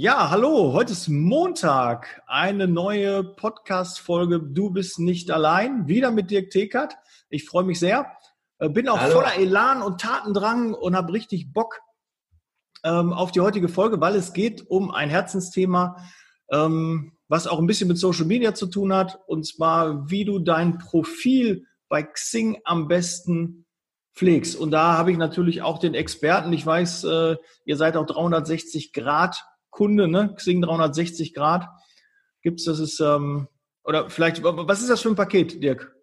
Ja, hallo, heute ist Montag, eine neue Podcast-Folge Du bist nicht allein, wieder mit Dirk Tekert. Ich freue mich sehr, äh, bin auch hallo. voller Elan und Tatendrang und habe richtig Bock ähm, auf die heutige Folge, weil es geht um ein Herzensthema, ähm, was auch ein bisschen mit Social Media zu tun hat, und zwar, wie du dein Profil bei Xing am besten pflegst. Und da habe ich natürlich auch den Experten. Ich weiß, äh, ihr seid auch 360 Grad Kunde, ne? Xing 360 Grad. Gibt's, das ist, ähm, oder vielleicht, was ist das für ein Paket, Dirk?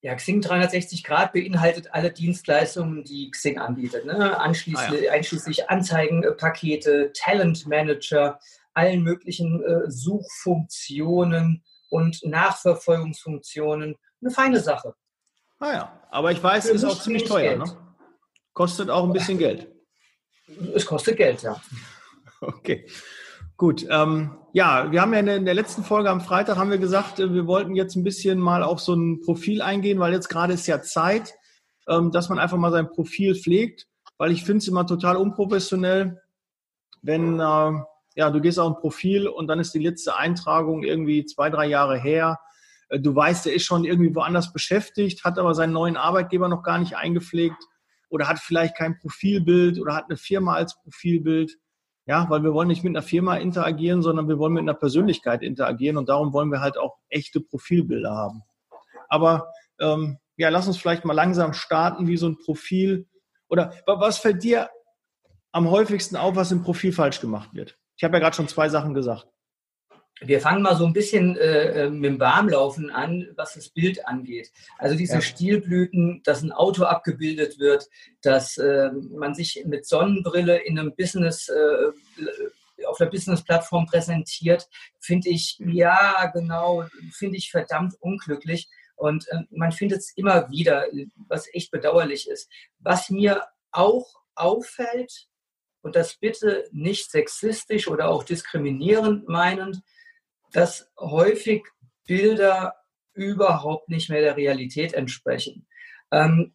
Ja, Xing 360 Grad beinhaltet alle Dienstleistungen, die Xing anbietet. Ne? Anschließlich, ah, ja. Einschließlich Anzeigenpakete, Talentmanager, allen möglichen äh, Suchfunktionen und Nachverfolgungsfunktionen. Eine feine Sache. Ah ja, aber ich weiß, es ist auch ziemlich teuer. Ne? Kostet auch ein bisschen Geld. Es kostet Geld, ja. Okay, gut. Ähm, ja, wir haben ja in der letzten Folge am Freitag haben wir gesagt, äh, wir wollten jetzt ein bisschen mal auf so ein Profil eingehen, weil jetzt gerade ist ja Zeit, ähm, dass man einfach mal sein Profil pflegt, weil ich finde es immer total unprofessionell, wenn äh, ja du gehst auf ein Profil und dann ist die letzte Eintragung irgendwie zwei, drei Jahre her. Äh, du weißt, der ist schon irgendwie woanders beschäftigt, hat aber seinen neuen Arbeitgeber noch gar nicht eingepflegt oder hat vielleicht kein Profilbild oder hat eine Firma als Profilbild. Ja, weil wir wollen nicht mit einer Firma interagieren, sondern wir wollen mit einer Persönlichkeit interagieren und darum wollen wir halt auch echte Profilbilder haben. Aber ähm, ja, lass uns vielleicht mal langsam starten, wie so ein Profil oder was fällt dir am häufigsten auf, was im Profil falsch gemacht wird? Ich habe ja gerade schon zwei Sachen gesagt. Wir fangen mal so ein bisschen äh, äh, mit dem Warmlaufen an, was das Bild angeht. Also diese ja. Stilblüten, dass ein Auto abgebildet wird, dass äh, man sich mit Sonnenbrille in einem Business äh, auf der Business-Plattform präsentiert, finde ich, ja, genau, finde ich verdammt unglücklich. Und äh, man findet es immer wieder, was echt bedauerlich ist. Was mir auch auffällt, und das bitte nicht sexistisch oder auch diskriminierend meinend, dass häufig Bilder überhaupt nicht mehr der Realität entsprechen. Ähm,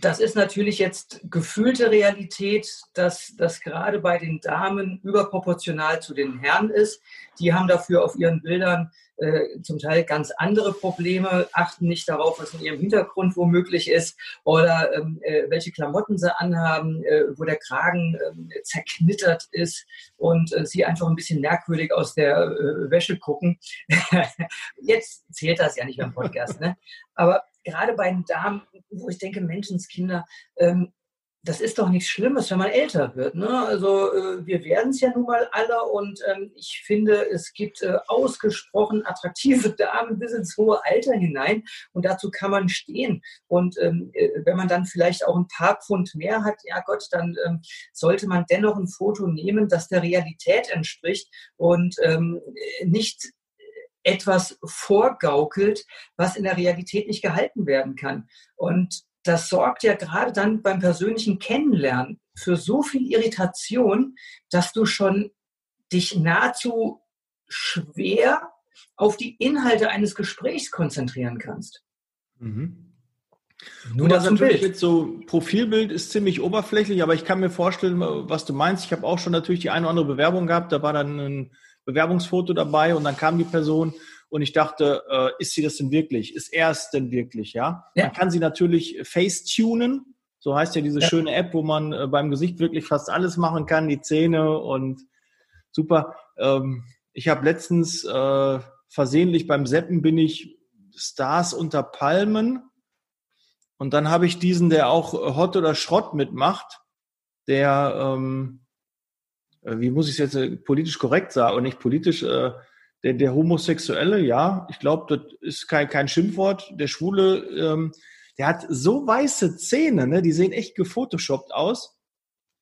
das ist natürlich jetzt gefühlte Realität, dass das gerade bei den Damen überproportional zu den Herren ist. Die haben dafür auf ihren Bildern äh, zum Teil ganz andere Probleme, achten nicht darauf, was in ihrem Hintergrund womöglich ist oder ähm, äh, welche Klamotten sie anhaben, äh, wo der Kragen ähm, zerknittert ist und äh, sie einfach ein bisschen merkwürdig aus der äh, Wäsche gucken. Jetzt zählt das ja nicht beim Podcast, ne? Aber gerade bei den Damen, wo ich denke, Menschenskinder, ähm, das ist doch nichts Schlimmes, wenn man älter wird. Ne? Also äh, wir werden es ja nun mal alle und ähm, ich finde, es gibt äh, ausgesprochen attraktive Damen bis ins hohe Alter hinein und dazu kann man stehen. Und ähm, äh, wenn man dann vielleicht auch ein paar Pfund mehr hat, ja Gott, dann ähm, sollte man dennoch ein Foto nehmen, das der Realität entspricht und ähm, nicht etwas vorgaukelt, was in der Realität nicht gehalten werden kann. Und das sorgt ja gerade dann beim persönlichen Kennenlernen für so viel Irritation, dass du schon dich nahezu schwer auf die Inhalte eines Gesprächs konzentrieren kannst. Mhm. Nur das natürlich Bild. jetzt so Profilbild ist ziemlich oberflächlich, aber ich kann mir vorstellen, was du meinst. Ich habe auch schon natürlich die eine oder andere Bewerbung gehabt. Da war dann ein Bewerbungsfoto dabei und dann kam die Person und ich dachte, äh, ist sie das denn wirklich? Ist er es denn wirklich? Ja? ja. Man kann sie natürlich facetunen. So heißt ja diese ja. schöne App, wo man äh, beim Gesicht wirklich fast alles machen kann, die Zähne und super. Ähm, ich habe letztens äh, versehentlich beim Seppen bin ich Stars unter Palmen und dann habe ich diesen, der auch Hot oder Schrott mitmacht, der ähm, äh, wie muss ich es jetzt äh, politisch korrekt sagen und nicht politisch, äh, der, der Homosexuelle, ja, ich glaube, das ist kein, kein Schimpfwort, der Schwule, ähm, der hat so weiße Zähne, ne, die sehen echt gefotoshoppt aus.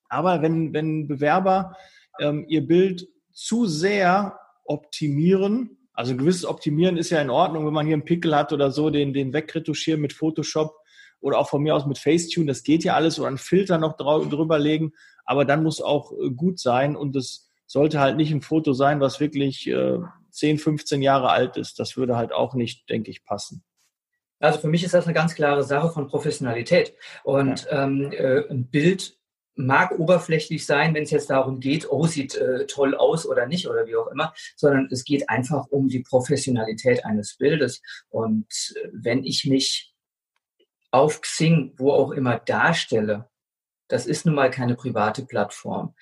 Aber wenn, wenn Bewerber ähm, ihr Bild zu sehr optimieren, also ein gewisses Optimieren ist ja in Ordnung, wenn man hier einen Pickel hat oder so, den, den wegretuschieren mit Photoshop oder auch von mir aus mit Facetune, das geht ja alles oder einen Filter noch drüber legen aber dann muss auch äh, gut sein und es sollte halt nicht ein Foto sein, was wirklich äh, 10, 15 Jahre alt ist. Das würde halt auch nicht, denke ich, passen. Also für mich ist das eine ganz klare Sache von Professionalität. Und ja. ähm, äh, ein Bild mag oberflächlich sein, wenn es jetzt darum geht, oh, sieht äh, toll aus oder nicht oder wie auch immer, sondern es geht einfach um die Professionalität eines Bildes. Und äh, wenn ich mich auf Xing, wo auch immer darstelle, das ist nun mal keine private Plattform.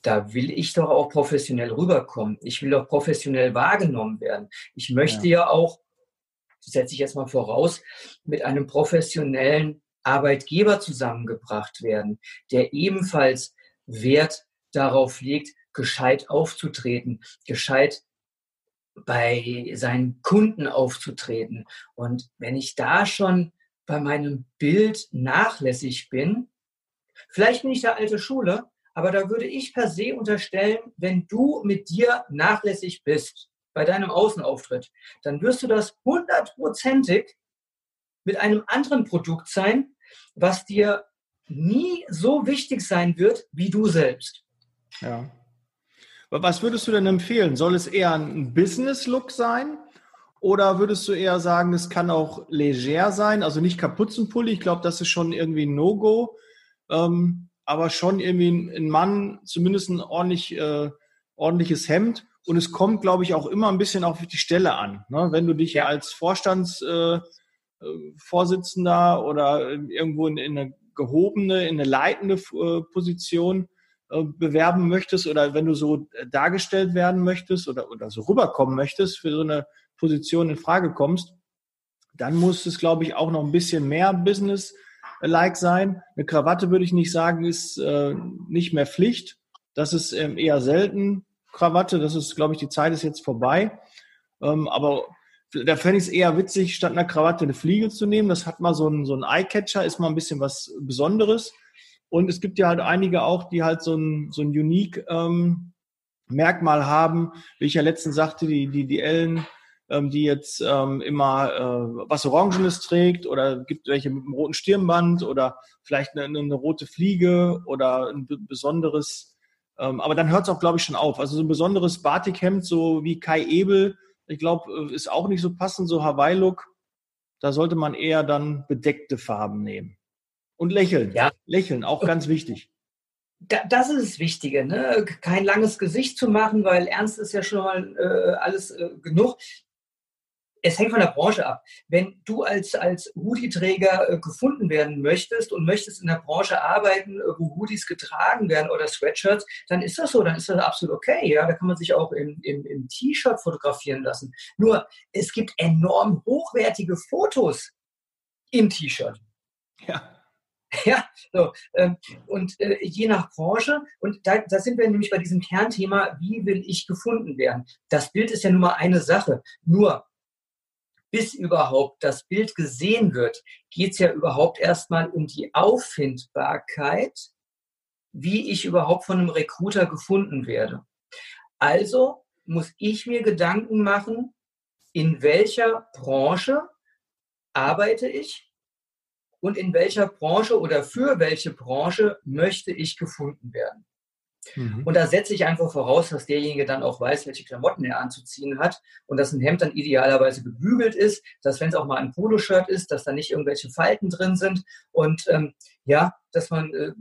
Da will ich doch auch professionell rüberkommen. Ich will doch professionell wahrgenommen werden. Ich möchte ja, ja auch, das setze ich jetzt mal voraus, mit einem professionellen Arbeitgeber zusammengebracht werden, der ebenfalls Wert darauf legt, gescheit aufzutreten, gescheit bei seinen Kunden aufzutreten. Und wenn ich da schon bei meinem Bild nachlässig bin, vielleicht bin ich der alte Schule, aber da würde ich per se unterstellen, wenn du mit dir nachlässig bist bei deinem Außenauftritt, dann wirst du das hundertprozentig mit einem anderen Produkt sein, was dir nie so wichtig sein wird wie du selbst. Ja. Was würdest du denn empfehlen? Soll es eher ein Business-Look sein? Oder würdest du eher sagen, es kann auch leger sein, also nicht Kapuzenpulli? Ich glaube, das ist schon irgendwie ein No-Go. Ähm, aber schon irgendwie ein Mann, zumindest ein ordentlich, äh, ordentliches Hemd. Und es kommt, glaube ich, auch immer ein bisschen auf die Stelle an. Ne? Wenn du dich ja als Vorstands... Äh, Vorsitzender oder irgendwo in, in, eine gehobene, in eine leitende äh, Position äh, bewerben möchtest oder wenn du so dargestellt werden möchtest oder, oder so rüberkommen möchtest, für so eine Position in Frage kommst, dann muss es, glaube ich, auch noch ein bisschen mehr Business-like sein. Eine Krawatte würde ich nicht sagen, ist äh, nicht mehr Pflicht. Das ist ähm, eher selten Krawatte. Das ist, glaube ich, die Zeit ist jetzt vorbei. Ähm, aber da fände ich es eher witzig, statt einer Krawatte eine Fliege zu nehmen. Das hat mal so ein, so ein Eye-Catcher, ist mal ein bisschen was Besonderes. Und es gibt ja halt einige auch, die halt so ein, so ein unique ähm, Merkmal haben, wie ich ja letztens sagte, die, die, die Ellen, ähm, die jetzt ähm, immer äh, was Orangenes trägt oder gibt welche mit einem roten Stirnband oder vielleicht eine, eine rote Fliege oder ein besonderes. Ähm, aber dann hört es auch, glaube ich, schon auf. Also so ein besonderes Batikhemd, so wie Kai Ebel, ich glaube, äh, ist auch nicht so passend, so Hawaii-Look. Da sollte man eher dann bedeckte Farben nehmen. Und lächeln. Ja. Lächeln, auch ganz wichtig. das ist das Wichtige, ne? kein langes Gesicht zu machen, weil ernst ist ja schon mal äh, alles äh, genug es hängt von der Branche ab. Wenn du als, als Hoodie-Träger äh, gefunden werden möchtest und möchtest in der Branche arbeiten, äh, wo Hoodies getragen werden oder Sweatshirts, dann ist das so, dann ist das absolut okay. Ja, da kann man sich auch im, im, im T-Shirt fotografieren lassen. Nur, es gibt enorm hochwertige Fotos im T-Shirt. Ja. Ja, so. Ähm, und äh, je nach Branche, und da, da sind wir nämlich bei diesem Kernthema, wie will ich gefunden werden? Das Bild ist ja nun mal eine Sache. Nur, bis überhaupt das Bild gesehen wird, geht es ja überhaupt erstmal um die Auffindbarkeit, wie ich überhaupt von einem Recruiter gefunden werde. Also muss ich mir Gedanken machen, in welcher Branche arbeite ich und in welcher Branche oder für welche Branche möchte ich gefunden werden. Mhm. Und da setze ich einfach voraus, dass derjenige dann auch weiß, welche Klamotten er anzuziehen hat und dass ein Hemd dann idealerweise gebügelt ist, dass wenn es auch mal ein Poloshirt ist, dass da nicht irgendwelche Falten drin sind und ähm, ja, dass man äh,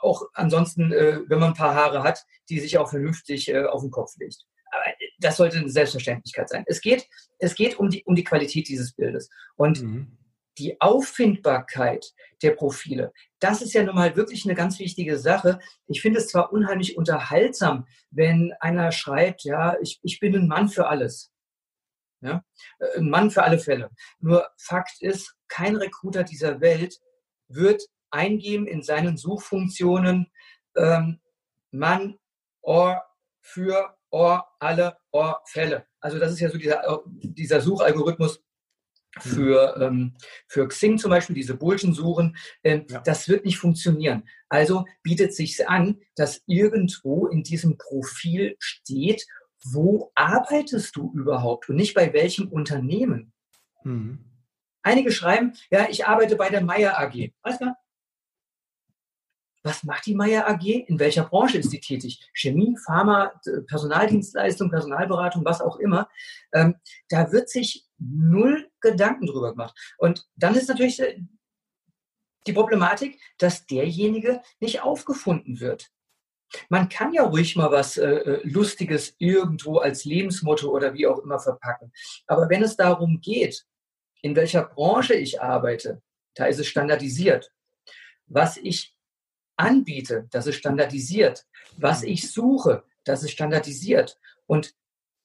auch ansonsten, äh, wenn man ein paar Haare hat, die sich auch vernünftig äh, auf den Kopf legt. Aber äh, das sollte eine Selbstverständlichkeit sein. Es geht, es geht um, die, um die Qualität dieses Bildes. Und mhm die Auffindbarkeit der Profile, das ist ja nun mal wirklich eine ganz wichtige Sache. Ich finde es zwar unheimlich unterhaltsam, wenn einer schreibt, ja, ich, ich bin ein Mann für alles. Ja? Äh, ein Mann für alle Fälle. Nur Fakt ist, kein Recruiter dieser Welt wird eingeben in seinen Suchfunktionen ähm, Mann, Or, für, Or, alle, Or, Fälle. Also das ist ja so dieser, äh, dieser Suchalgorithmus, für, ähm, für Xing zum Beispiel, diese Bullschen-Suchen, ähm, ja. das wird nicht funktionieren. Also bietet sich an, dass irgendwo in diesem Profil steht, wo arbeitest du überhaupt und nicht bei welchem Unternehmen. Mhm. Einige schreiben, ja, ich arbeite bei der Meier AG. Alles klar, was macht die Meier AG? In welcher Branche ist sie tätig? Chemie, Pharma, Personaldienstleistung, Personalberatung, was auch immer. Ähm, da wird sich null Gedanken drüber gemacht. Und dann ist natürlich die Problematik, dass derjenige nicht aufgefunden wird. Man kann ja ruhig mal was äh, äh, Lustiges irgendwo als Lebensmotto oder wie auch immer verpacken. Aber wenn es darum geht, in welcher Branche ich arbeite, da ist es standardisiert. Was ich anbiete, das ist standardisiert. Was ich suche, das ist standardisiert. Und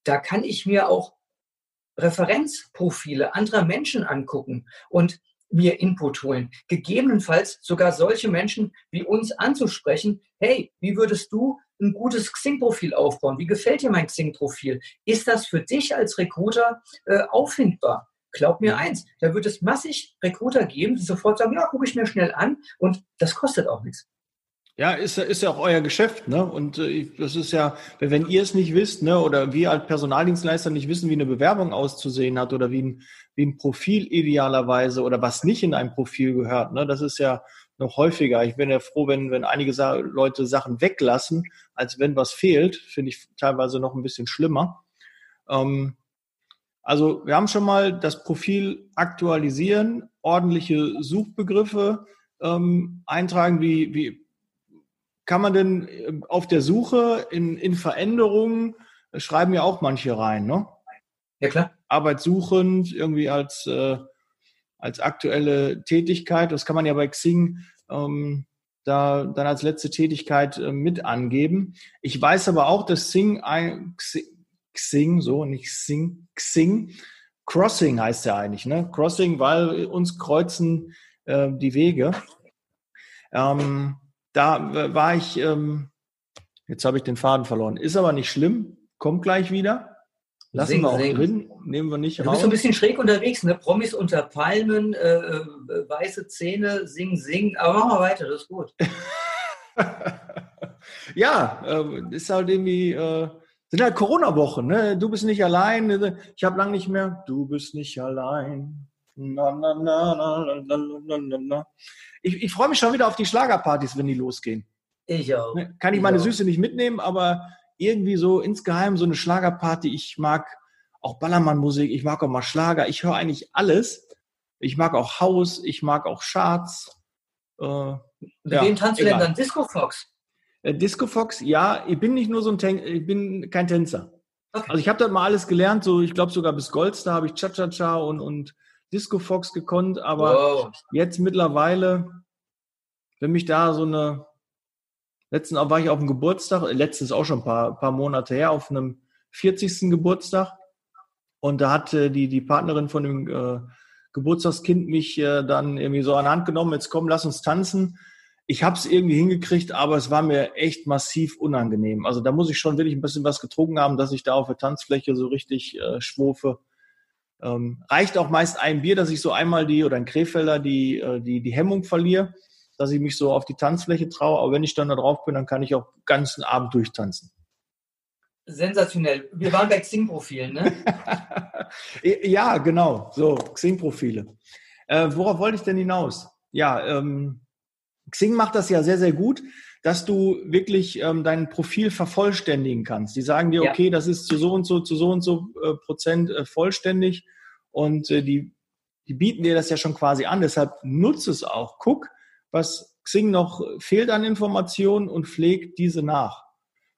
da kann ich mir auch Referenzprofile anderer Menschen angucken und mir Input holen. Gegebenenfalls sogar solche Menschen wie uns anzusprechen, hey, wie würdest du ein gutes Xing-Profil aufbauen? Wie gefällt dir mein Xing-Profil? Ist das für dich als Recruiter äh, auffindbar? Glaub mir eins, da wird es massig Recruiter geben, die sofort sagen, ja, gucke ich mir schnell an und das kostet auch nichts. Ja, ist, ist ja auch euer Geschäft, ne? Und äh, das ist ja, wenn ihr es nicht wisst, ne, oder wir als Personaldienstleister nicht wissen, wie eine Bewerbung auszusehen hat oder wie ein, wie ein Profil idealerweise oder was nicht in ein Profil gehört, ne, das ist ja noch häufiger. Ich bin ja froh, wenn, wenn einige Sa Leute Sachen weglassen, als wenn was fehlt, finde ich teilweise noch ein bisschen schlimmer. Ähm, also wir haben schon mal das Profil aktualisieren, ordentliche Suchbegriffe ähm, eintragen, wie, wie kann man denn ähm, auf der Suche in, in Veränderungen, äh, schreiben ja auch manche rein, ne? Ja, klar. Arbeitssuchend, irgendwie als, äh, als aktuelle Tätigkeit. Das kann man ja bei Xing ähm, da dann als letzte Tätigkeit äh, mit angeben. Ich weiß aber auch, dass Xing, ein, Xing, so, nicht Xing, Xing, Crossing heißt ja eigentlich, ne? Crossing, weil uns kreuzen äh, die Wege. Ähm, da war ich, ähm, jetzt habe ich den Faden verloren. Ist aber nicht schlimm, kommt gleich wieder. Lassen sing, wir auch sing. drin, nehmen wir nicht raus. Du bist so ein bisschen schräg unterwegs, ne? Promis unter Palmen, äh, äh, weiße Zähne, sing, sing. Aber machen wir weiter, das ist gut. ja, äh, ist halt irgendwie, äh, sind halt Corona-Wochen, ne? Du bist nicht allein. Ich habe lange nicht mehr. Du bist nicht allein. Na, na, na, na, na, na, na, na ich, ich freue mich schon wieder auf die Schlagerpartys, wenn die losgehen. Ich auch. Ne, kann ich, ich meine auch. Süße nicht mitnehmen, aber irgendwie so insgeheim so eine Schlagerparty. Ich mag auch Ballermann-Musik, ich mag auch mal Schlager, ich höre eigentlich alles. Ich mag auch Haus, ich mag auch Charts. Äh, Mit ja, wem tanzt du denn dann? Disco Fox? Äh, Disco Fox, ja, ich bin nicht nur so ein Tänzer, ich bin kein Tänzer. Okay. Also ich habe dort mal alles gelernt, so ich glaube sogar bis Goldstar habe ich Cha-Cha-Cha und, und Disco Fox gekonnt, aber wow. jetzt mittlerweile, wenn mich da so eine, letztens war ich auf dem Geburtstag, letztes auch schon ein paar, paar Monate her, auf einem 40. Geburtstag und da hat äh, die, die Partnerin von dem äh, Geburtstagskind mich äh, dann irgendwie so an die Hand genommen, jetzt komm, lass uns tanzen. Ich habe es irgendwie hingekriegt, aber es war mir echt massiv unangenehm. Also da muss ich schon wirklich ein bisschen was getrunken haben, dass ich da auf der Tanzfläche so richtig äh, schwurfe. Ähm, reicht auch meist ein Bier, dass ich so einmal die oder ein Krefelder die, äh, die, die Hemmung verliere, dass ich mich so auf die Tanzfläche traue. Aber wenn ich dann da drauf bin, dann kann ich auch ganzen Abend durchtanzen. Sensationell. Wir waren bei Xing-Profilen, ne? ja, genau. So, Xing-Profile. Äh, worauf wollte ich denn hinaus? Ja, ähm, Xing macht das ja sehr, sehr gut dass du wirklich ähm, dein Profil vervollständigen kannst. Die sagen dir, ja. okay, das ist zu so und so, zu so und so äh, Prozent äh, vollständig und äh, die, die bieten dir das ja schon quasi an. Deshalb nutze es auch. Guck, was Xing noch fehlt an Informationen und pfleg diese nach.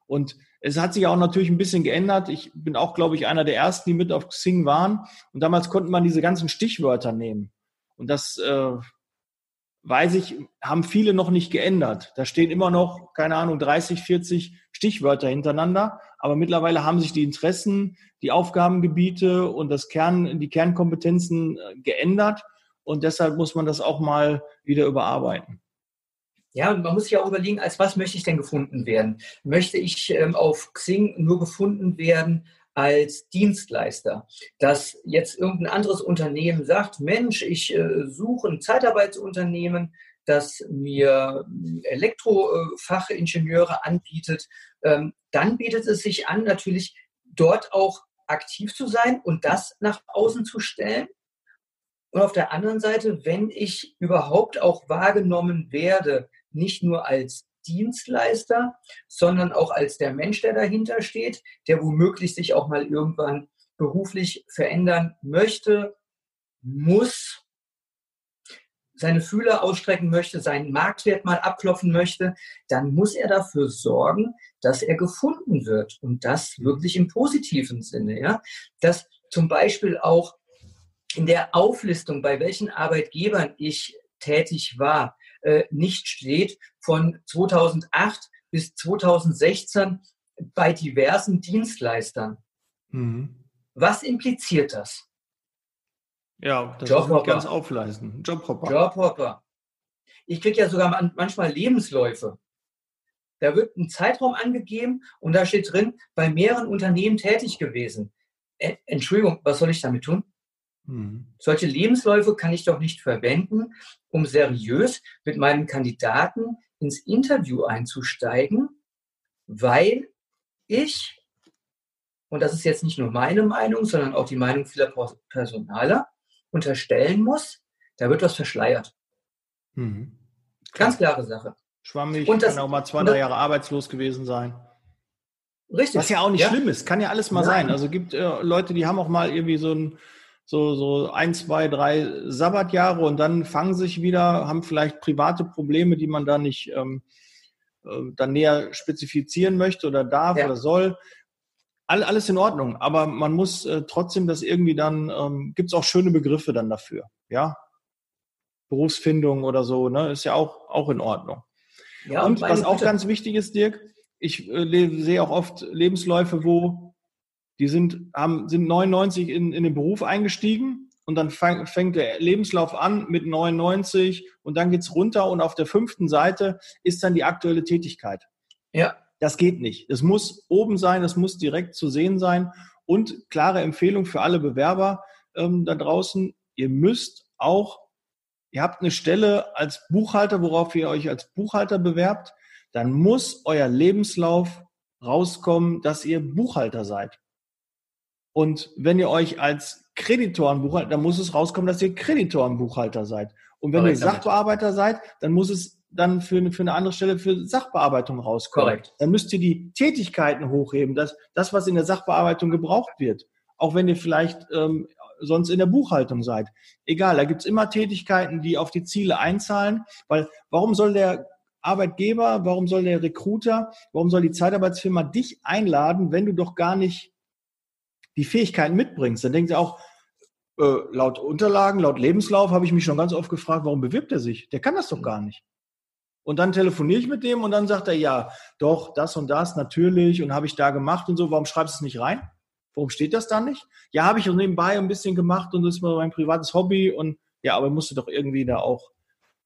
Und es hat sich auch natürlich ein bisschen geändert. Ich bin auch, glaube ich, einer der ersten, die mit auf Xing waren. Und damals konnte man diese ganzen Stichwörter nehmen. Und das äh, weiß ich, haben viele noch nicht geändert. Da stehen immer noch, keine Ahnung, 30, 40 Stichwörter hintereinander. Aber mittlerweile haben sich die Interessen, die Aufgabengebiete und das Kern, die Kernkompetenzen äh, geändert. Und deshalb muss man das auch mal wieder überarbeiten. Ja, man muss sich auch überlegen, als was möchte ich denn gefunden werden? Möchte ich ähm, auf Xing nur gefunden werden als Dienstleister, dass jetzt irgendein anderes Unternehmen sagt, Mensch, ich äh, suche ein Zeitarbeitsunternehmen, das mir Elektrofachingenieure anbietet, ähm, dann bietet es sich an, natürlich dort auch aktiv zu sein und das nach außen zu stellen. Und auf der anderen Seite, wenn ich überhaupt auch wahrgenommen werde, nicht nur als Dienstleister, sondern auch als der Mensch, der dahinter steht, der womöglich sich auch mal irgendwann beruflich verändern möchte, muss, seine Fühler ausstrecken möchte, seinen Marktwert mal abklopfen möchte, dann muss er dafür sorgen, dass er gefunden wird. Und das wirklich im positiven Sinne, ja, dass zum Beispiel auch in der Auflistung, bei welchen Arbeitgebern ich tätig war, äh, nicht steht von 2008 bis 2016 bei diversen Dienstleistern. Mhm. Was impliziert das? Ja, das Jobhopper. ganz aufleisten. Jobhopper. Jobhopper. Ich kriege ja sogar manchmal Lebensläufe. Da wird ein Zeitraum angegeben und da steht drin, bei mehreren Unternehmen tätig gewesen. Entschuldigung, was soll ich damit tun? Mhm. Solche Lebensläufe kann ich doch nicht verwenden, um seriös mit meinem Kandidaten ins Interview einzusteigen, weil ich, und das ist jetzt nicht nur meine Meinung, sondern auch die Meinung vieler Personaler, unterstellen muss, da wird was verschleiert. Mhm. Ganz klare Sache. Schwammig, und das, kann auch mal zwei, drei Jahre arbeitslos gewesen sein. Richtig. Was ja auch nicht ja. schlimm ist, kann ja alles mal Nein. sein. Also gibt äh, Leute, die haben auch mal irgendwie so ein, so, so ein, zwei, drei Sabbatjahre und dann fangen sich wieder, haben vielleicht private Probleme, die man da nicht ähm, äh, dann näher spezifizieren möchte oder darf ja. oder soll all, alles in Ordnung, aber man muss äh, trotzdem das irgendwie dann, ähm, gibt es auch schöne Begriffe dann dafür, ja. Berufsfindung oder so, ne, ist ja auch, auch in Ordnung. Ja, und, was auch ganz wichtig ist, Dirk, ich äh, sehe auch oft Lebensläufe, wo die sind, haben, sind 99 in, in den Beruf eingestiegen und dann fang, fängt der Lebenslauf an mit 99 und dann geht's runter und auf der fünften Seite ist dann die aktuelle Tätigkeit. Ja. Das geht nicht. Es muss oben sein, es muss direkt zu sehen sein. Und klare Empfehlung für alle Bewerber ähm, da draußen, ihr müsst auch, ihr habt eine Stelle als Buchhalter, worauf ihr euch als Buchhalter bewerbt, dann muss euer Lebenslauf rauskommen, dass ihr Buchhalter seid. Und wenn ihr euch als Kreditorenbuchhalter, dann muss es rauskommen, dass ihr Kreditorenbuchhalter seid. Und wenn ihr Sachbearbeiter seid, dann muss es dann für eine, für eine andere Stelle für Sachbearbeitung rauskommen. Korrekt. Dann müsst ihr die Tätigkeiten hochheben, das, das, was in der Sachbearbeitung gebraucht wird. Auch wenn ihr vielleicht ähm, sonst in der Buchhaltung seid. Egal, da gibt's immer Tätigkeiten, die auf die Ziele einzahlen, weil warum soll der Arbeitgeber, warum soll der Recruiter, warum soll die Zeitarbeitsfirma dich einladen, wenn du doch gar nicht die Fähigkeiten mitbringst? Dann denkt ihr auch, äh, laut Unterlagen, laut Lebenslauf habe ich mich schon ganz oft gefragt, warum bewirbt er sich? Der kann das doch gar nicht. Und dann telefoniere ich mit dem und dann sagt er, ja, doch, das und das, natürlich, und habe ich da gemacht und so, warum schreibst du es nicht rein? Warum steht das da nicht? Ja, habe ich auch nebenbei ein bisschen gemacht und das ist mein privates Hobby und ja, aber musst du doch irgendwie da auch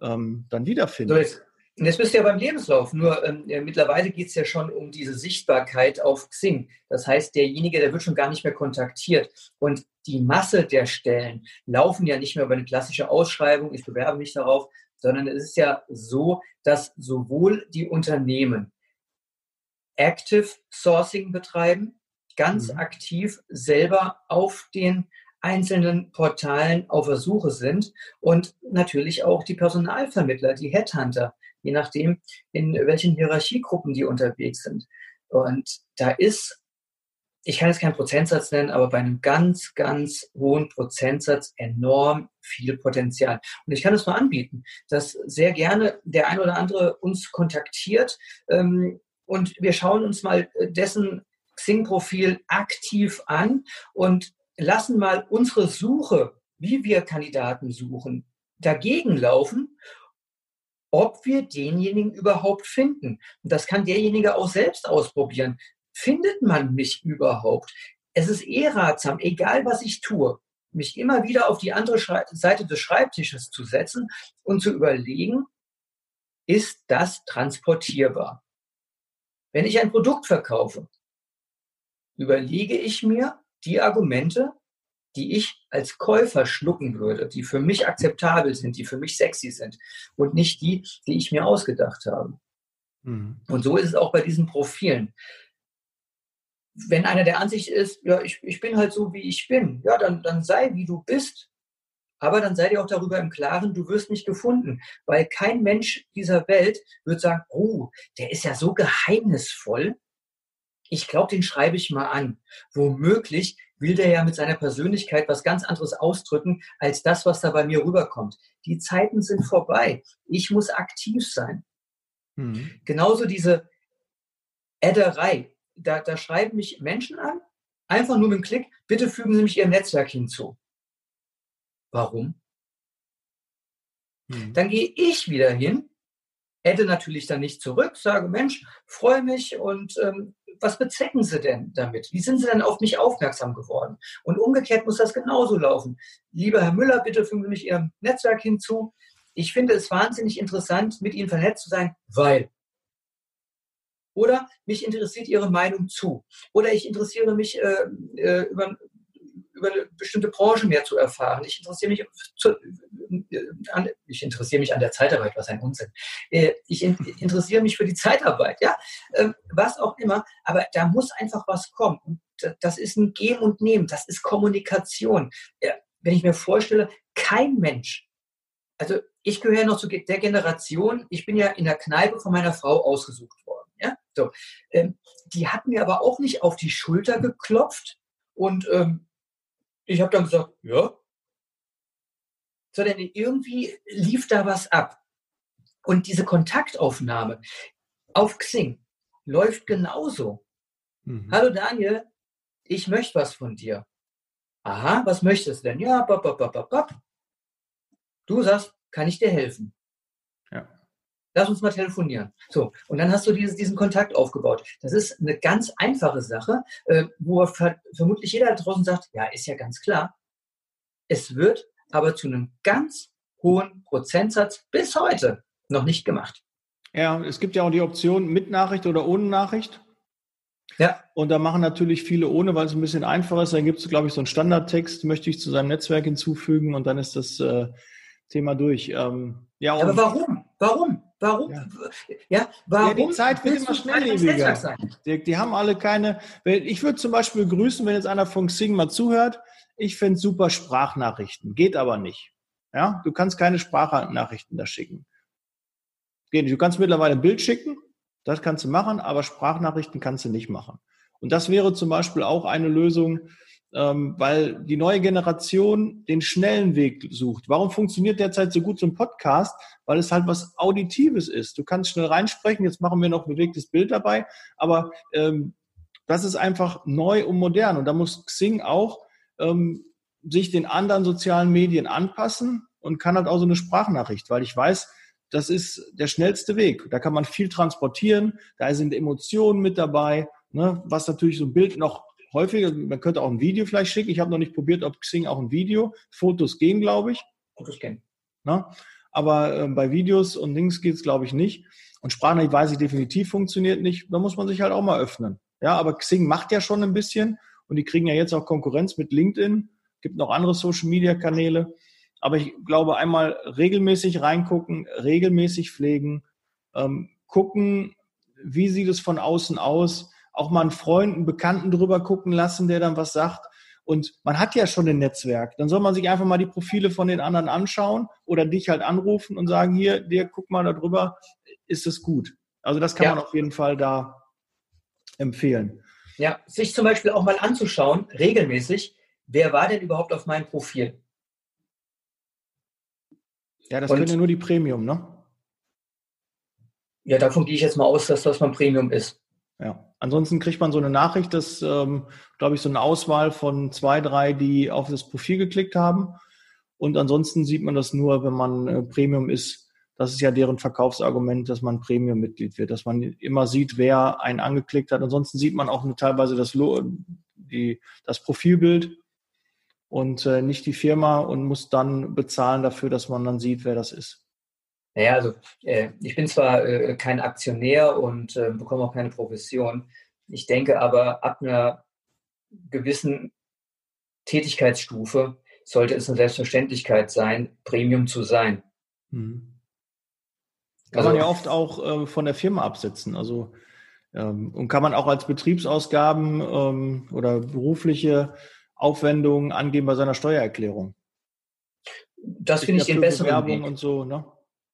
ähm, dann wiederfinden. So jetzt, jetzt bist du ja beim Lebenslauf, nur ähm, ja, mittlerweile geht es ja schon um diese Sichtbarkeit auf Xing. Das heißt, derjenige, der wird schon gar nicht mehr kontaktiert. Und die Masse der Stellen laufen ja nicht mehr über eine klassische Ausschreibung, ich bewerbe mich darauf, sondern es ist ja so, dass sowohl die Unternehmen Active Sourcing betreiben, ganz mhm. aktiv selber auf den einzelnen Portalen auf der Suche sind und natürlich auch die Personalvermittler, die Headhunter, je nachdem, in welchen Hierarchiegruppen die unterwegs sind. Und da ist ich kann jetzt keinen Prozentsatz nennen, aber bei einem ganz, ganz hohen Prozentsatz enorm viel Potenzial. Und ich kann es nur anbieten, dass sehr gerne der ein oder andere uns kontaktiert ähm, und wir schauen uns mal dessen Xing-Profil aktiv an und lassen mal unsere Suche, wie wir Kandidaten suchen, dagegen laufen ob wir denjenigen überhaupt finden. Und das kann derjenige auch selbst ausprobieren findet man mich überhaupt? Es ist eh ratsam, egal was ich tue, mich immer wieder auf die andere Seite des Schreibtisches zu setzen und zu überlegen, ist das transportierbar? Wenn ich ein Produkt verkaufe, überlege ich mir die Argumente, die ich als Käufer schlucken würde, die für mich akzeptabel sind, die für mich sexy sind und nicht die, die ich mir ausgedacht habe. Mhm. Und so ist es auch bei diesen Profilen wenn einer der Ansicht ist, ja, ich, ich bin halt so, wie ich bin, ja, dann, dann sei, wie du bist. Aber dann sei dir auch darüber im Klaren, du wirst nicht gefunden. Weil kein Mensch dieser Welt wird sagen, oh, der ist ja so geheimnisvoll. Ich glaube, den schreibe ich mal an. Womöglich will der ja mit seiner Persönlichkeit was ganz anderes ausdrücken, als das, was da bei mir rüberkommt. Die Zeiten sind vorbei. Ich muss aktiv sein. Mhm. Genauso diese Adderei. Da, da schreiben mich Menschen an, einfach nur mit einem Klick, bitte fügen Sie mich Ihrem Netzwerk hinzu. Warum? Mhm. Dann gehe ich wieder hin, adde natürlich dann nicht zurück, sage, Mensch, freue mich und ähm, was bezwecken Sie denn damit? Wie sind Sie denn auf mich aufmerksam geworden? Und umgekehrt muss das genauso laufen. Lieber Herr Müller, bitte fügen Sie mich Ihrem Netzwerk hinzu. Ich finde es wahnsinnig interessant, mit Ihnen vernetzt zu sein, weil. Oder mich interessiert Ihre Meinung zu. Oder ich interessiere mich äh, äh, über, über eine bestimmte Branche mehr zu erfahren. Ich interessiere mich, zu, an, ich interessiere mich an der Zeitarbeit, was ein Unsinn. Äh, ich interessiere mich für die Zeitarbeit, ja, ähm, was auch immer. Aber da muss einfach was kommen. Und das ist ein Geben und Nehmen. Das ist Kommunikation. Wenn ich mir vorstelle, kein Mensch, also ich gehöre noch zu der Generation, ich bin ja in der Kneipe von meiner Frau ausgesucht worden. Ja? So, ähm, die hat mir aber auch nicht auf die Schulter geklopft und ähm, ich habe dann gesagt, ja. Sondern irgendwie lief da was ab. Und diese Kontaktaufnahme auf Xing läuft genauso. Mhm. Hallo Daniel, ich möchte was von dir. Aha, was möchtest du denn? Ja, bop, bop, bop, bop. Du sagst, kann ich dir helfen? Lass uns mal telefonieren. So, und dann hast du dieses, diesen Kontakt aufgebaut. Das ist eine ganz einfache Sache, äh, wo ver vermutlich jeder da draußen sagt, ja, ist ja ganz klar. Es wird aber zu einem ganz hohen Prozentsatz bis heute noch nicht gemacht. Ja, es gibt ja auch die Option mit Nachricht oder ohne Nachricht. Ja. Und da machen natürlich viele ohne, weil es ein bisschen einfacher ist. Dann gibt es, glaube ich, so einen Standardtext, möchte ich zu seinem Netzwerk hinzufügen und dann ist das äh, Thema durch. Ähm, ja, aber warum? Warum? Warum? Ja, ja warum? Ja, die Zeit wird immer schnelllebiger. Die, die, haben alle keine. Ich würde zum Beispiel grüßen, wenn jetzt einer von Xing mal zuhört. Ich finde super Sprachnachrichten. Geht aber nicht. Ja, du kannst keine Sprachnachrichten da schicken. Geht nicht. Du kannst mittlerweile ein Bild schicken. Das kannst du machen, aber Sprachnachrichten kannst du nicht machen. Und das wäre zum Beispiel auch eine Lösung, ähm, weil die neue Generation den schnellen Weg sucht. Warum funktioniert derzeit so gut so ein Podcast? Weil es halt was Auditives ist. Du kannst schnell reinsprechen, jetzt machen wir noch bewegtes Bild dabei, aber ähm, das ist einfach neu und modern. Und da muss Xing auch ähm, sich den anderen sozialen Medien anpassen und kann halt auch so eine Sprachnachricht, weil ich weiß, das ist der schnellste Weg. Da kann man viel transportieren, da sind Emotionen mit dabei, ne, was natürlich so ein Bild noch häufiger, man könnte auch ein Video vielleicht schicken. Ich habe noch nicht probiert, ob Xing auch ein Video. Fotos gehen, glaube ich. Fotos gehen. Na? Aber äh, bei Videos und Links geht es, glaube ich, nicht. Und Sprachnachricht weiß ich definitiv funktioniert nicht. Da muss man sich halt auch mal öffnen. Ja, aber Xing macht ja schon ein bisschen und die kriegen ja jetzt auch Konkurrenz mit LinkedIn. Gibt noch andere Social Media Kanäle. Aber ich glaube, einmal regelmäßig reingucken, regelmäßig pflegen, ähm, gucken, wie sieht es von außen aus, auch mal einen Freund, einen Bekannten drüber gucken lassen, der dann was sagt. Und man hat ja schon ein Netzwerk. Dann soll man sich einfach mal die Profile von den anderen anschauen oder dich halt anrufen und sagen, hier, dir, guck mal da drüber, ist es gut. Also das kann ja. man auf jeden Fall da empfehlen. Ja, sich zum Beispiel auch mal anzuschauen, regelmäßig, wer war denn überhaupt auf meinem Profil? Ja, das und, können ja nur die Premium, ne? Ja, davon gehe ich jetzt mal aus, dass das mein Premium ist. Ja. Ansonsten kriegt man so eine Nachricht, dass, ähm, glaube ich, so eine Auswahl von zwei, drei, die auf das Profil geklickt haben. Und ansonsten sieht man das nur, wenn man äh, Premium ist. Das ist ja deren Verkaufsargument, dass man Premium-Mitglied wird, dass man immer sieht, wer einen angeklickt hat. Ansonsten sieht man auch nur teilweise das, die, das Profilbild und äh, nicht die Firma und muss dann bezahlen dafür, dass man dann sieht, wer das ist. Naja, also äh, ich bin zwar äh, kein Aktionär und äh, bekomme auch keine Provision. Ich denke aber, ab einer gewissen Tätigkeitsstufe sollte es eine Selbstverständlichkeit sein, Premium zu sein. Mhm. Kann also, man ja oft auch äh, von der Firma absetzen. Also ähm, und kann man auch als Betriebsausgaben ähm, oder berufliche Aufwendungen angeben bei seiner Steuererklärung. Das finde ich den besseren Werbung Weg. und so, ne?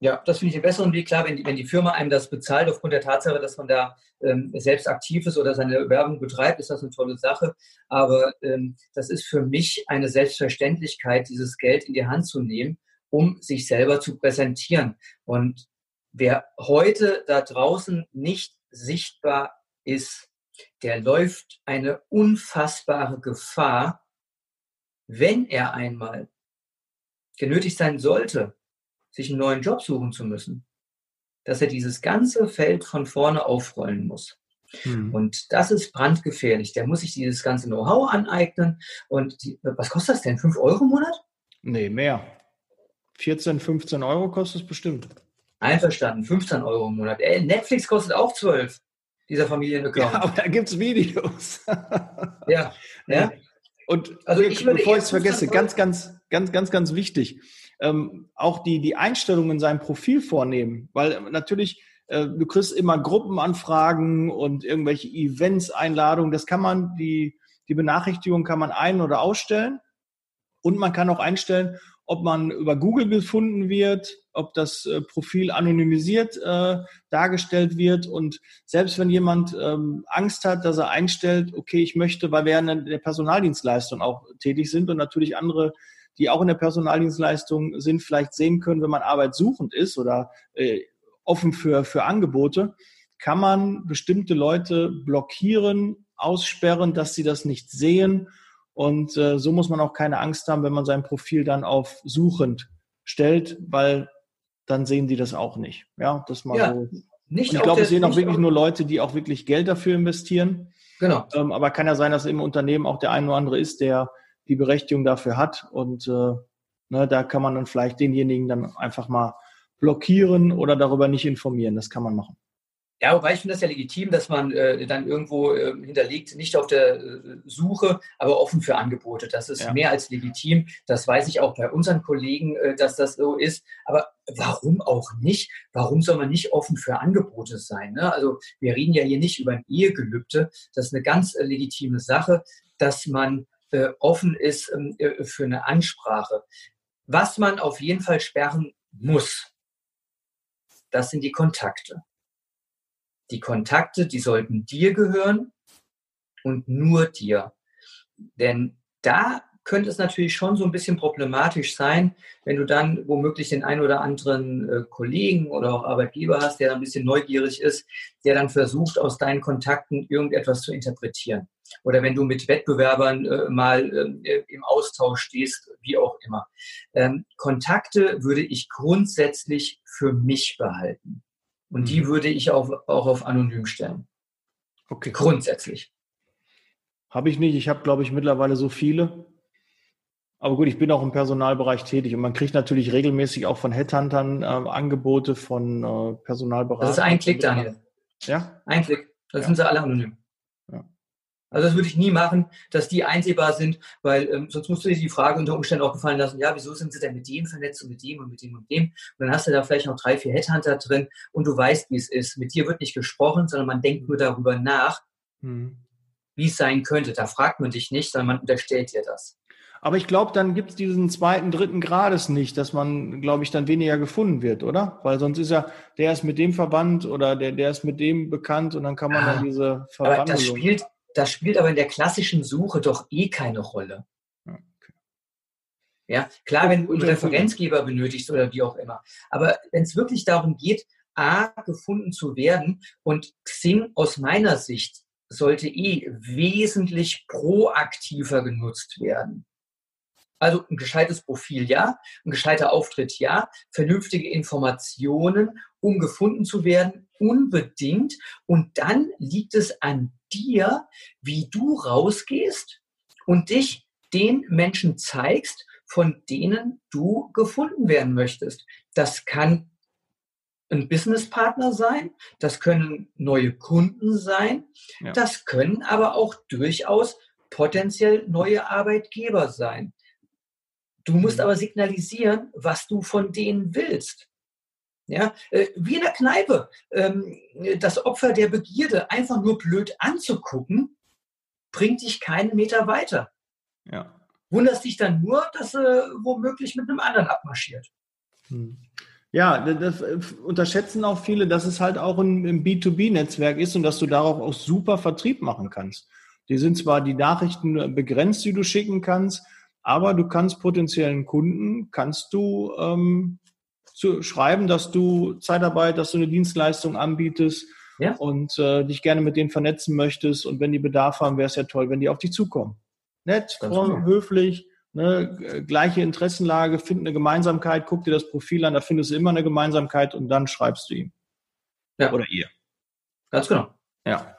Ja, das finde ich einen besseren Weg. Klar, wenn die, wenn die Firma einem das bezahlt, aufgrund der Tatsache, dass man da ähm, selbst aktiv ist oder seine Werbung betreibt, ist das eine tolle Sache. Aber ähm, das ist für mich eine Selbstverständlichkeit, dieses Geld in die Hand zu nehmen, um sich selber zu präsentieren. Und wer heute da draußen nicht sichtbar ist, der läuft eine unfassbare Gefahr, wenn er einmal genötigt sein sollte, sich einen neuen Job suchen zu müssen, dass er dieses ganze Feld von vorne aufrollen muss. Hm. Und das ist brandgefährlich. Der muss sich dieses ganze Know-how aneignen. Und die, was kostet das denn? 5 Euro im Monat? Nee, mehr. 14, 15 Euro kostet es bestimmt. Einverstanden, 15 Euro im Monat. Ey, Netflix kostet auch 12, dieser Familienaccount. Ja, aber da gibt es Videos. ja, ja. Und also ich bevor ich es vergesse, ganz, ganz, ganz, ganz, ganz wichtig ähm, auch die, die Einstellungen in seinem Profil vornehmen. Weil natürlich, äh, du kriegst immer Gruppenanfragen und irgendwelche Events, Einladungen. Das kann man, die, die Benachrichtigung kann man ein- oder ausstellen. Und man kann auch einstellen, ob man über Google gefunden wird, ob das äh, Profil anonymisiert äh, dargestellt wird. Und selbst wenn jemand ähm, Angst hat, dass er einstellt, okay, ich möchte, weil wir in der Personaldienstleistung auch tätig sind und natürlich andere die auch in der Personaldienstleistung sind, vielleicht sehen können, wenn man arbeitssuchend ist oder äh, offen für, für Angebote, kann man bestimmte Leute blockieren, aussperren, dass sie das nicht sehen. Und äh, so muss man auch keine Angst haben, wenn man sein Profil dann auf suchend stellt, weil dann sehen die das auch nicht. Ja, das mal ja, so. Nicht ich glaube, es sehen auch wirklich nur Leute, die auch wirklich Geld dafür investieren. Genau. Ähm, aber kann ja sein, dass im Unternehmen auch der ein oder andere ist, der die Berechtigung dafür hat. Und äh, ne, da kann man dann vielleicht denjenigen dann einfach mal blockieren oder darüber nicht informieren. Das kann man machen. Ja, wobei ich finde das ja legitim, dass man äh, dann irgendwo äh, hinterlegt, nicht auf der äh, Suche, aber offen für Angebote. Das ist ja. mehr als legitim. Das weiß ich auch bei unseren Kollegen, äh, dass das so ist. Aber warum auch nicht? Warum soll man nicht offen für Angebote sein? Ne? Also wir reden ja hier nicht über ein Ehegelübde. Das ist eine ganz äh, legitime Sache, dass man offen ist ähm, äh, für eine Ansprache. Was man auf jeden Fall sperren muss, das sind die Kontakte. Die Kontakte, die sollten dir gehören und nur dir. Denn da könnte es natürlich schon so ein bisschen problematisch sein, wenn du dann womöglich den einen oder anderen äh, Kollegen oder auch Arbeitgeber hast, der ein bisschen neugierig ist, der dann versucht, aus deinen Kontakten irgendetwas zu interpretieren. Oder wenn du mit Wettbewerbern äh, mal äh, im Austausch stehst, wie auch immer. Ähm, Kontakte würde ich grundsätzlich für mich behalten. Und die mhm. würde ich auch, auch auf anonym stellen. Okay. Grundsätzlich. Habe ich nicht. Ich habe, glaube ich, mittlerweile so viele. Aber gut, ich bin auch im Personalbereich tätig und man kriegt natürlich regelmäßig auch von Headhuntern äh, Angebote von äh, Personalberatern. Das ist ein Klick, Daniel. Ja? Ein Klick. Das ja. sind sie alle anonym. Ja. Also das würde ich nie machen, dass die einsehbar sind, weil ähm, sonst musst du dir die Frage unter Umständen auch gefallen lassen, ja, wieso sind sie denn mit dem vernetzt und mit dem und mit dem und dem? Und dann hast du da vielleicht noch drei, vier Headhunter drin und du weißt, wie es ist. Mit dir wird nicht gesprochen, sondern man denkt nur darüber nach, hm. wie es sein könnte. Da fragt man dich nicht, sondern man unterstellt dir das. Aber ich glaube, dann gibt es diesen zweiten, dritten Grades nicht, dass man, glaube ich, dann weniger gefunden wird, oder? Weil sonst ist ja, der ist mit dem verwandt oder der, der ist mit dem bekannt und dann kann man ah, dann diese Verwandlung. Aber das spielt, das spielt aber in der klassischen Suche doch eh keine Rolle. Okay. Ja, klar, wenn du einen Referenzgeber benötigst oder wie auch immer. Aber wenn es wirklich darum geht, A, gefunden zu werden und Xing aus meiner Sicht sollte eh wesentlich proaktiver genutzt werden. Also ein gescheites Profil ja, ein gescheiter Auftritt ja, vernünftige Informationen, um gefunden zu werden, unbedingt. Und dann liegt es an dir, wie du rausgehst und dich den Menschen zeigst, von denen du gefunden werden möchtest. Das kann ein Businesspartner sein, das können neue Kunden sein, ja. das können aber auch durchaus potenziell neue Arbeitgeber sein. Du musst mhm. aber signalisieren, was du von denen willst. Ja, äh, wie in der Kneipe. Ähm, das Opfer der Begierde einfach nur blöd anzugucken, bringt dich keinen Meter weiter. Ja. Wunderst dich dann nur, dass er womöglich mit einem anderen abmarschiert. Hm. Ja, das äh, unterschätzen auch viele, dass es halt auch ein, ein B2B-Netzwerk ist und dass du darauf auch super Vertrieb machen kannst. Die sind zwar die Nachrichten begrenzt, die du schicken kannst, aber du kannst potenziellen Kunden, kannst du ähm, zu schreiben, dass du Zeitarbeit, dass du eine Dienstleistung anbietest ja. und äh, dich gerne mit denen vernetzen möchtest. Und wenn die Bedarf haben, wäre es ja toll, wenn die auf dich zukommen. Nett, fromm, höflich, ne, gleiche Interessenlage, find eine Gemeinsamkeit, guck dir das Profil an, da findest du immer eine Gemeinsamkeit und dann schreibst du ihm. Ja. Oder ihr. Ganz genau. Ja.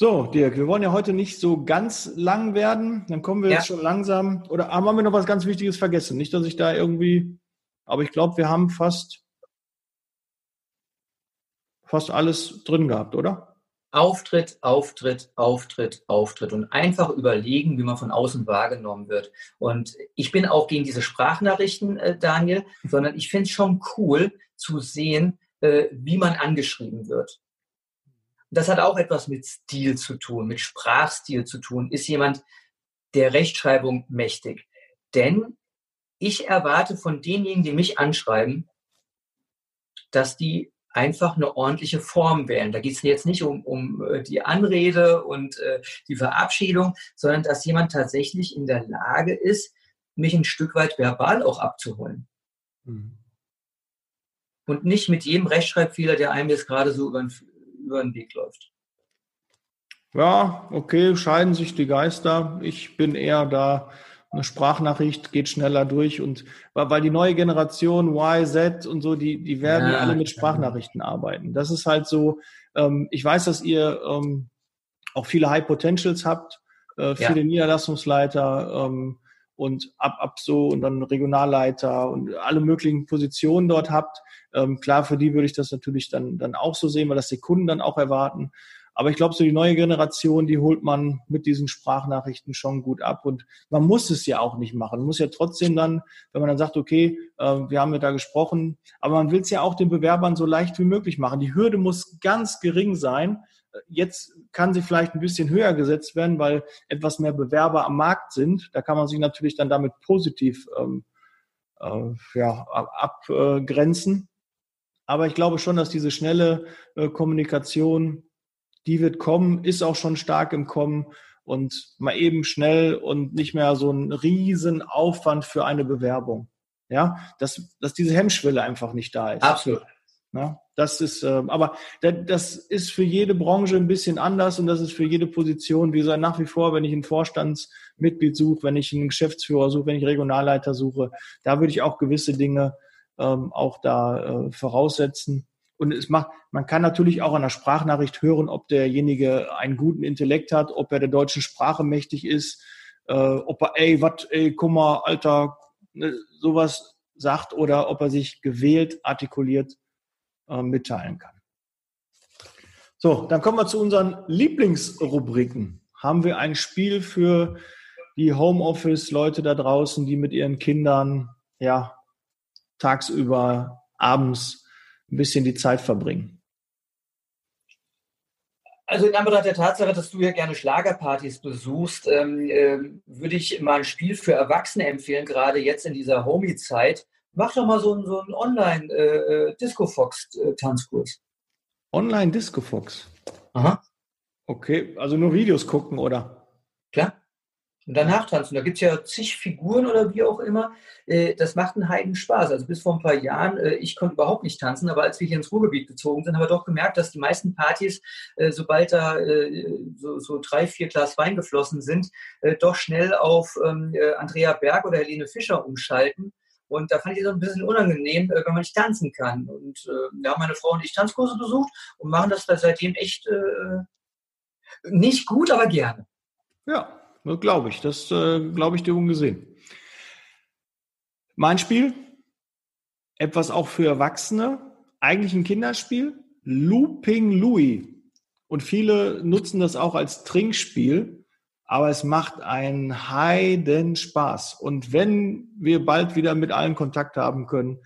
So, Dirk, wir wollen ja heute nicht so ganz lang werden. Dann kommen wir ja. jetzt schon langsam. Oder haben wir noch was ganz Wichtiges vergessen? Nicht, dass ich da irgendwie. Aber ich glaube, wir haben fast fast alles drin gehabt, oder? Auftritt, Auftritt, Auftritt, Auftritt und einfach überlegen, wie man von außen wahrgenommen wird. Und ich bin auch gegen diese Sprachnachrichten, äh, Daniel, sondern ich finde es schon cool zu sehen, äh, wie man angeschrieben wird. Das hat auch etwas mit Stil zu tun, mit Sprachstil zu tun. Ist jemand der Rechtschreibung mächtig? Denn ich erwarte von denjenigen, die mich anschreiben, dass die einfach eine ordentliche Form wählen. Da geht es jetzt nicht um, um äh, die Anrede und äh, die Verabschiedung, sondern dass jemand tatsächlich in der Lage ist, mich ein Stück weit verbal auch abzuholen. Mhm. Und nicht mit jedem Rechtschreibfehler, der einem jetzt gerade so über den, über den Weg läuft. Ja, okay, scheiden sich die Geister. Ich bin eher da eine Sprachnachricht geht schneller durch und weil die neue Generation Y, Z und so, die, die werden ja, alle mit Sprachnachrichten arbeiten. Das ist halt so, ähm, ich weiß, dass ihr ähm, auch viele High Potentials habt, äh, viele ja. Niederlassungsleiter ähm, und ab, ab so und dann Regionalleiter und alle möglichen Positionen dort habt. Ähm, klar, für die würde ich das natürlich dann, dann auch so sehen, weil das die Kunden dann auch erwarten. Aber ich glaube, so die neue Generation, die holt man mit diesen Sprachnachrichten schon gut ab. Und man muss es ja auch nicht machen. Man muss ja trotzdem dann, wenn man dann sagt, okay, äh, wir haben ja da gesprochen, aber man will es ja auch den Bewerbern so leicht wie möglich machen. Die Hürde muss ganz gering sein. Jetzt kann sie vielleicht ein bisschen höher gesetzt werden, weil etwas mehr Bewerber am Markt sind. Da kann man sich natürlich dann damit positiv ähm, äh, ja, abgrenzen. Aber ich glaube schon, dass diese schnelle äh, Kommunikation die wird kommen, ist auch schon stark im Kommen und mal eben schnell und nicht mehr so ein riesen Aufwand für eine Bewerbung. Ja, dass, dass diese Hemmschwelle einfach nicht da ist. Absolut. Ja, das ist, äh, aber das ist für jede Branche ein bisschen anders und das ist für jede Position, wie gesagt, nach wie vor, wenn ich ein Vorstandsmitglied suche, wenn ich einen Geschäftsführer suche, wenn ich Regionalleiter suche, da würde ich auch gewisse Dinge ähm, auch da äh, voraussetzen. Und es macht, man kann natürlich auch an der Sprachnachricht hören, ob derjenige einen guten Intellekt hat, ob er der deutschen Sprache mächtig ist, äh, ob er, ey, was, ey, guck mal, Alter, ne, sowas sagt oder ob er sich gewählt, artikuliert äh, mitteilen kann. So, dann kommen wir zu unseren Lieblingsrubriken. Haben wir ein Spiel für die Homeoffice-Leute da draußen, die mit ihren Kindern ja tagsüber, abends ein bisschen die Zeit verbringen? Also in Anbetracht der Tatsache, dass du ja gerne Schlagerpartys besuchst, ähm, äh, würde ich mal ein Spiel für Erwachsene empfehlen, gerade jetzt in dieser Homie-Zeit. Mach doch mal so, einen, so einen Online-Disco-Fox-Tanzkurs. Äh, äh, Online-Disco-Fox? Aha. Okay, also nur Videos gucken, oder? Klar und danach tanzen. Da gibt es ja zig Figuren oder wie auch immer. Äh, das macht einen Heiden Spaß. Also bis vor ein paar Jahren, ich konnte überhaupt nicht tanzen, aber als wir hier ins Ruhrgebiet gezogen sind, haben wir doch gemerkt, dass die meisten Partys, sobald da so, so drei, vier Glas Wein geflossen sind, doch schnell auf ähm, Andrea Berg oder Helene Fischer umschalten. Und da fand ich es ein bisschen unangenehm, wenn man nicht tanzen kann. Und da haben meine Frau und ich Tanzkurse besucht und machen das seitdem echt nicht gut, aber gerne. Ja, Glaube ich. Das äh, glaube ich dir ungesehen. Mein Spiel, etwas auch für Erwachsene, eigentlich ein Kinderspiel, Looping Louis. Und viele nutzen das auch als Trinkspiel, aber es macht einen heiden Spaß. Und wenn wir bald wieder mit allen Kontakt haben können,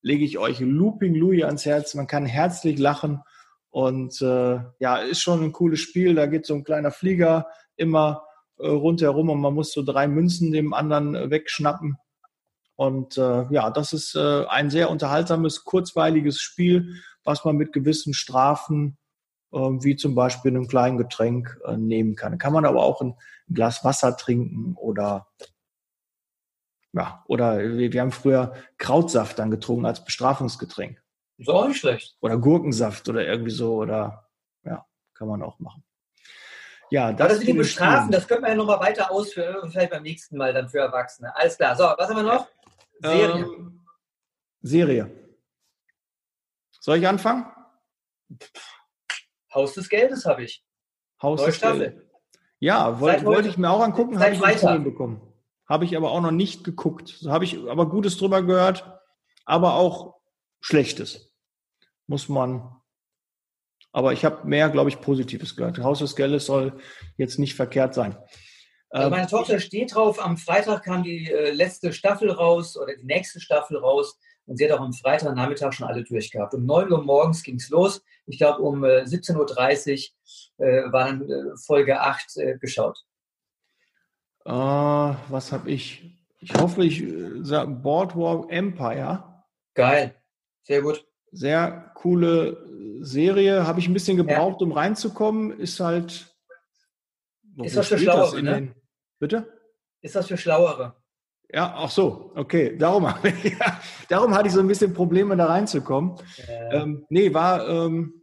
lege ich euch Looping Louis ans Herz. Man kann herzlich lachen und äh, ja, ist schon ein cooles Spiel. Da geht so ein kleiner Flieger immer äh, rundherum und man muss so drei Münzen dem anderen äh, wegschnappen. Und äh, ja, das ist äh, ein sehr unterhaltsames, kurzweiliges Spiel, was man mit gewissen Strafen, wie zum Beispiel einem kleinen Getränk, äh, nehmen kann. Kann man aber auch ein, Glas Wasser trinken oder ja, oder wir, haben früher Krautsaft dann getrunken als Bestrafungsgetränk. Ist auch nicht schlecht. Oder Gurkensaft oder irgendwie so oder ja, kann man auch machen. Ja, das, das sind die Bestrafen, das können wir ja nochmal weiter ausführen, vielleicht beim nächsten Mal dann für Erwachsene. Alles klar. So, was haben wir noch? Serie. Ähm, Serie. Soll ich anfangen? Haus des Geldes habe ich. Haus Neue des Staffel. Geldes. Ja, wollte wollt ich mir auch angucken, habe ich nicht bekommen. Habe ich aber auch noch nicht geguckt. Habe ich aber Gutes drüber gehört, aber auch Schlechtes. Muss man. Aber ich habe mehr, glaube ich, Positives gehört. Haus des Geldes soll jetzt nicht verkehrt sein. Also meine Tochter steht drauf. Am Freitag kam die äh, letzte Staffel raus oder die nächste Staffel raus. Und sie hat auch am Freitagnachmittag schon alle durchgehabt. Um 9 Uhr morgens ging es los. Ich glaube, um äh, 17.30 Uhr äh, war dann äh, Folge 8 äh, geschaut. Äh, was habe ich? Ich hoffe, ich äh, sage Boardwalk Empire. Geil. Sehr gut. Sehr coole Serie. Habe ich ein bisschen gebraucht, ja. um reinzukommen. Ist halt. Ist das für Schlauere, ne? Bitte? Ist das für Schlauere? Ja, ach so, okay. Darum, ja, darum hatte ich so ein bisschen Probleme, da reinzukommen. Ja. Ähm, nee, war ähm,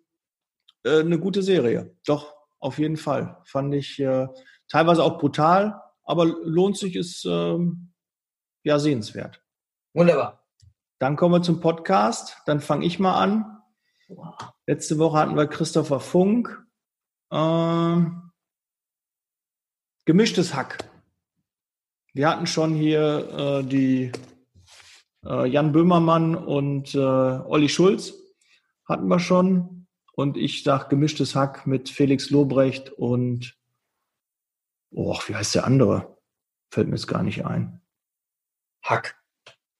äh, eine gute Serie. Doch, auf jeden Fall. Fand ich äh, teilweise auch brutal, aber lohnt sich, ist ähm, ja sehenswert. Wunderbar. Dann kommen wir zum Podcast. Dann fange ich mal an. Letzte Woche hatten wir Christopher Funk. Ähm, gemischtes Hack. Wir hatten schon hier äh, die äh, Jan Böhmermann und äh, Olli Schulz hatten wir schon. Und ich sag gemischtes Hack mit Felix Lobrecht und oh, wie heißt der andere? Fällt mir jetzt gar nicht ein. Hack.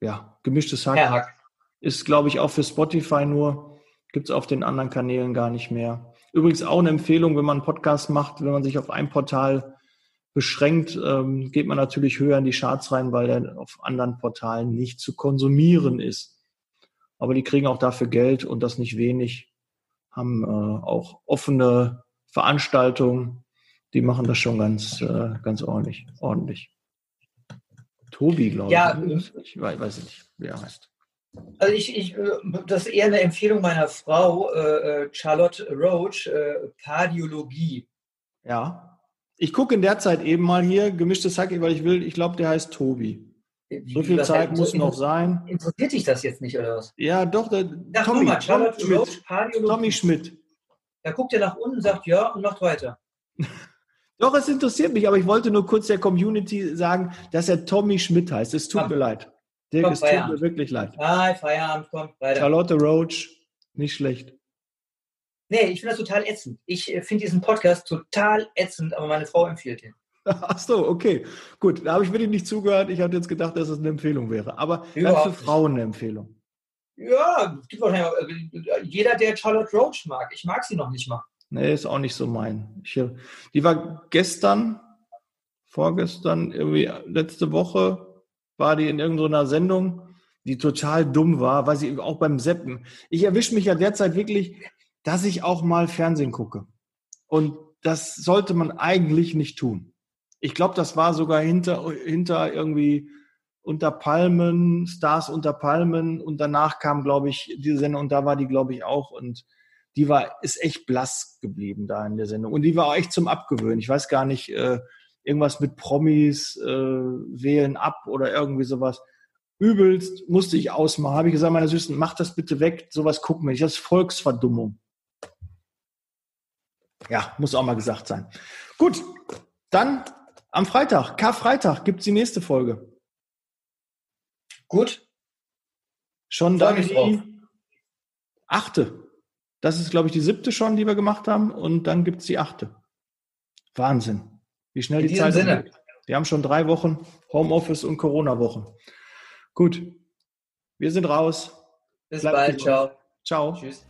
Ja, gemischtes Hack. Hack. Ist, glaube ich, auch für Spotify nur. Gibt es auf den anderen Kanälen gar nicht mehr. Übrigens auch eine Empfehlung, wenn man einen Podcast macht, wenn man sich auf ein Portal beschränkt, ähm, geht man natürlich höher in die Charts rein, weil der auf anderen Portalen nicht zu konsumieren ist. Aber die kriegen auch dafür Geld und das nicht wenig, haben äh, auch offene Veranstaltungen, die machen das schon ganz, äh, ganz ordentlich, ordentlich. Tobi, glaube ja, ich. Ich weiß, weiß nicht, wer heißt. Also ich, ich, äh, das ist eher eine Empfehlung meiner Frau, äh, äh Charlotte Roach, äh, Kardiologie. Ja. Ich gucke in der Zeit eben mal hier gemischtes Hack, weil ich will, ich glaube, der heißt Tobi. So viel Zeit heißt, muss noch sein. Interessiert dich das jetzt nicht, oder was? Ja, doch. Der, Sag Tommy, mal, Charlotte Tommy Roach, Tommy Schmidt. Da guckt er nach unten, sagt ja und macht weiter. doch, es interessiert mich, aber ich wollte nur kurz der Community sagen, dass er Tommy Schmidt heißt. Es tut komm. mir leid. Dirk, es tut mir wirklich leid. Ah, Feierabend, komm, weiter. Charlotte Roach, nicht schlecht. Nee, ich finde das total ätzend. Ich äh, finde diesen Podcast total ätzend, aber meine Frau empfiehlt ihn. Ach so, okay. Gut, da habe ich wirklich nicht zugehört. Ich hatte jetzt gedacht, dass es eine Empfehlung wäre. Aber Überhaupt für Frauen eine Empfehlung. Ja, gibt wahrscheinlich äh, jeder, der Charlotte Roach mag. Ich mag sie noch nicht mal. Nee, ist auch nicht so mein. Ich, äh, die war gestern, vorgestern, irgendwie letzte Woche, war die in irgendeiner Sendung, die total dumm war, weil sie auch beim Seppen. Ich erwische mich ja derzeit wirklich, dass ich auch mal Fernsehen gucke. Und das sollte man eigentlich nicht tun. Ich glaube, das war sogar hinter, hinter irgendwie unter Palmen, Stars unter Palmen und danach kam, glaube ich, diese Sendung und da war die, glaube ich, auch und die war, ist echt blass geblieben da in der Sendung und die war auch echt zum Abgewöhnen. Ich weiß gar nicht, äh, irgendwas mit Promis äh, wählen ab oder irgendwie sowas. Übelst musste ich ausmachen. Habe ich gesagt, meine Süßen, mach das bitte weg. Sowas gucken wir nicht. Das ist Volksverdummung. Ja, muss auch mal gesagt sein. Gut, dann am Freitag, Karfreitag, gibt es die nächste Folge. Gut. Schon dann die achte. Das ist, glaube ich, die siebte schon, die wir gemacht haben. Und dann gibt es die achte. Wahnsinn. Wie schnell In die Zeit Sinne. Geht. Wir haben schon drei Wochen Homeoffice und Corona-Wochen. Gut. Wir sind raus. Bis Bleibt bald. Ciao. Ciao. Tschüss.